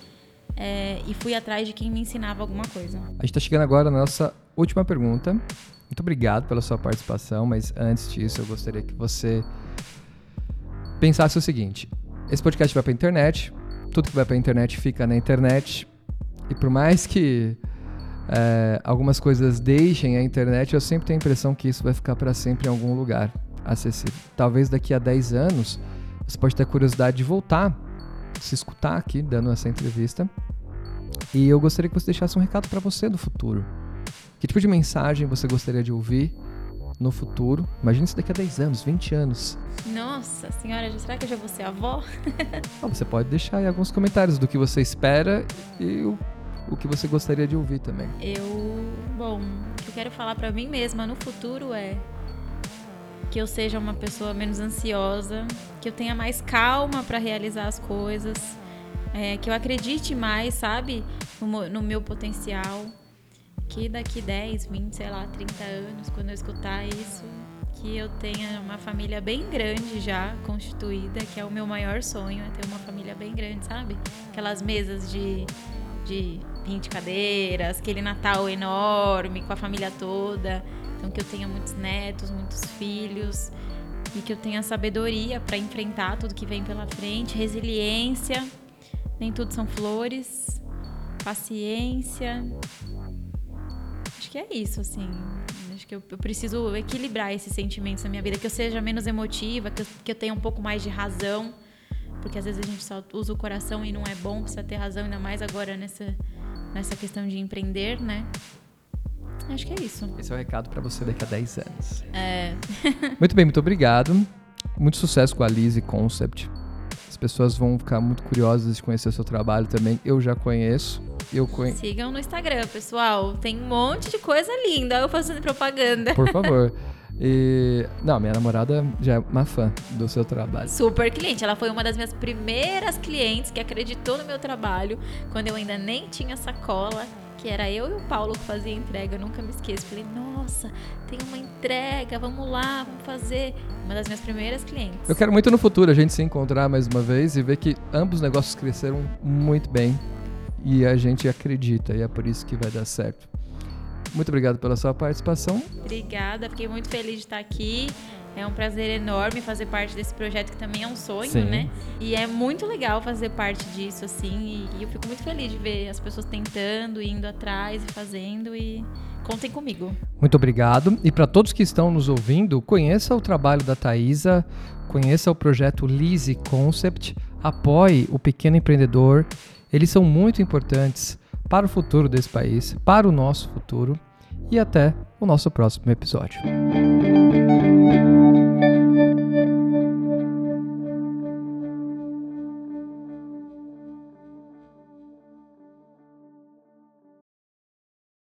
é, e fui atrás de quem me ensinava alguma coisa. A gente está chegando agora na nossa última pergunta. Muito obrigado pela sua participação, mas antes disso, eu gostaria que você pensasse o seguinte: esse podcast vai para a internet, tudo que vai para a internet fica na internet, e por mais que é, algumas coisas deixem a internet, eu sempre tenho a impressão que isso vai ficar para sempre em algum lugar acessível. Talvez daqui a 10 anos você pode ter curiosidade de voltar, se escutar aqui dando essa entrevista. E eu gostaria que você deixasse um recado para você do futuro. Que tipo de mensagem você gostaria de ouvir no futuro. Imagina isso daqui a 10 anos, 20 anos. Nossa senhora, será que eu já vou ser avó? Ah, você pode deixar aí alguns comentários do que você espera e o, o que você gostaria de ouvir também. Eu, bom, o que eu quero falar para mim mesma no futuro é que eu seja uma pessoa menos ansiosa, que eu tenha mais calma para realizar as coisas, é, que eu acredite mais, sabe, no, no, meu potencial, que daqui 10, 20, sei lá, 30 anos, quando eu escutar isso, que eu tenha uma família bem grande já constituída, que é o meu maior sonho, é ter uma família bem grande, sabe? Aquelas mesas de, de 20 cadeiras, aquele Natal enorme com a família toda então, que eu tenha muitos netos, muitos filhos e que eu tenha sabedoria para enfrentar tudo que vem pela frente, resiliência. Nem tudo são flores, paciência. Que é isso, assim. Acho que eu, eu preciso equilibrar esses sentimentos na minha vida, que eu seja menos emotiva, que eu, que eu tenha um pouco mais de razão, porque às vezes a gente só usa o coração e não é bom, precisa ter razão, ainda mais agora nessa, nessa questão de empreender, né? Acho que é isso. Esse é o recado para você daqui a 10 anos. É. muito bem, muito obrigado. Muito sucesso com a Lise Concept. As pessoas vão ficar muito curiosas de conhecer o seu trabalho também. Eu já conheço. Eu conhe... Sigam no Instagram, pessoal. Tem um monte de coisa linda. Eu fazendo propaganda. Por favor. E. Não, minha namorada já é uma fã do seu trabalho. Super cliente. Ela foi uma das minhas primeiras clientes que acreditou no meu trabalho quando eu ainda nem tinha sacola que era eu e o Paulo que fazia a entrega, eu nunca me esqueço. Falei, nossa, tem uma entrega, vamos lá, vamos fazer. Uma das minhas primeiras clientes. Eu quero muito no futuro a gente se encontrar mais uma vez e ver que ambos os negócios cresceram muito bem e a gente acredita e é por isso que vai dar certo. Muito obrigado pela sua participação. Obrigada, fiquei muito feliz de estar aqui. É um prazer enorme fazer parte desse projeto que também é um sonho, Sim. né? E é muito legal fazer parte disso, assim. E, eu fico muito feliz de ver as pessoas tentando, indo atrás e fazendo. E contem comigo. Muito obrigado. E para todos que estão nos ouvindo, conheça o trabalho da Thaisa, conheça o projeto Lise Concept, apoie o pequeno empreendedor. Eles são muito importantes para o futuro desse país, para o nosso futuro. E até o nosso próximo episódio.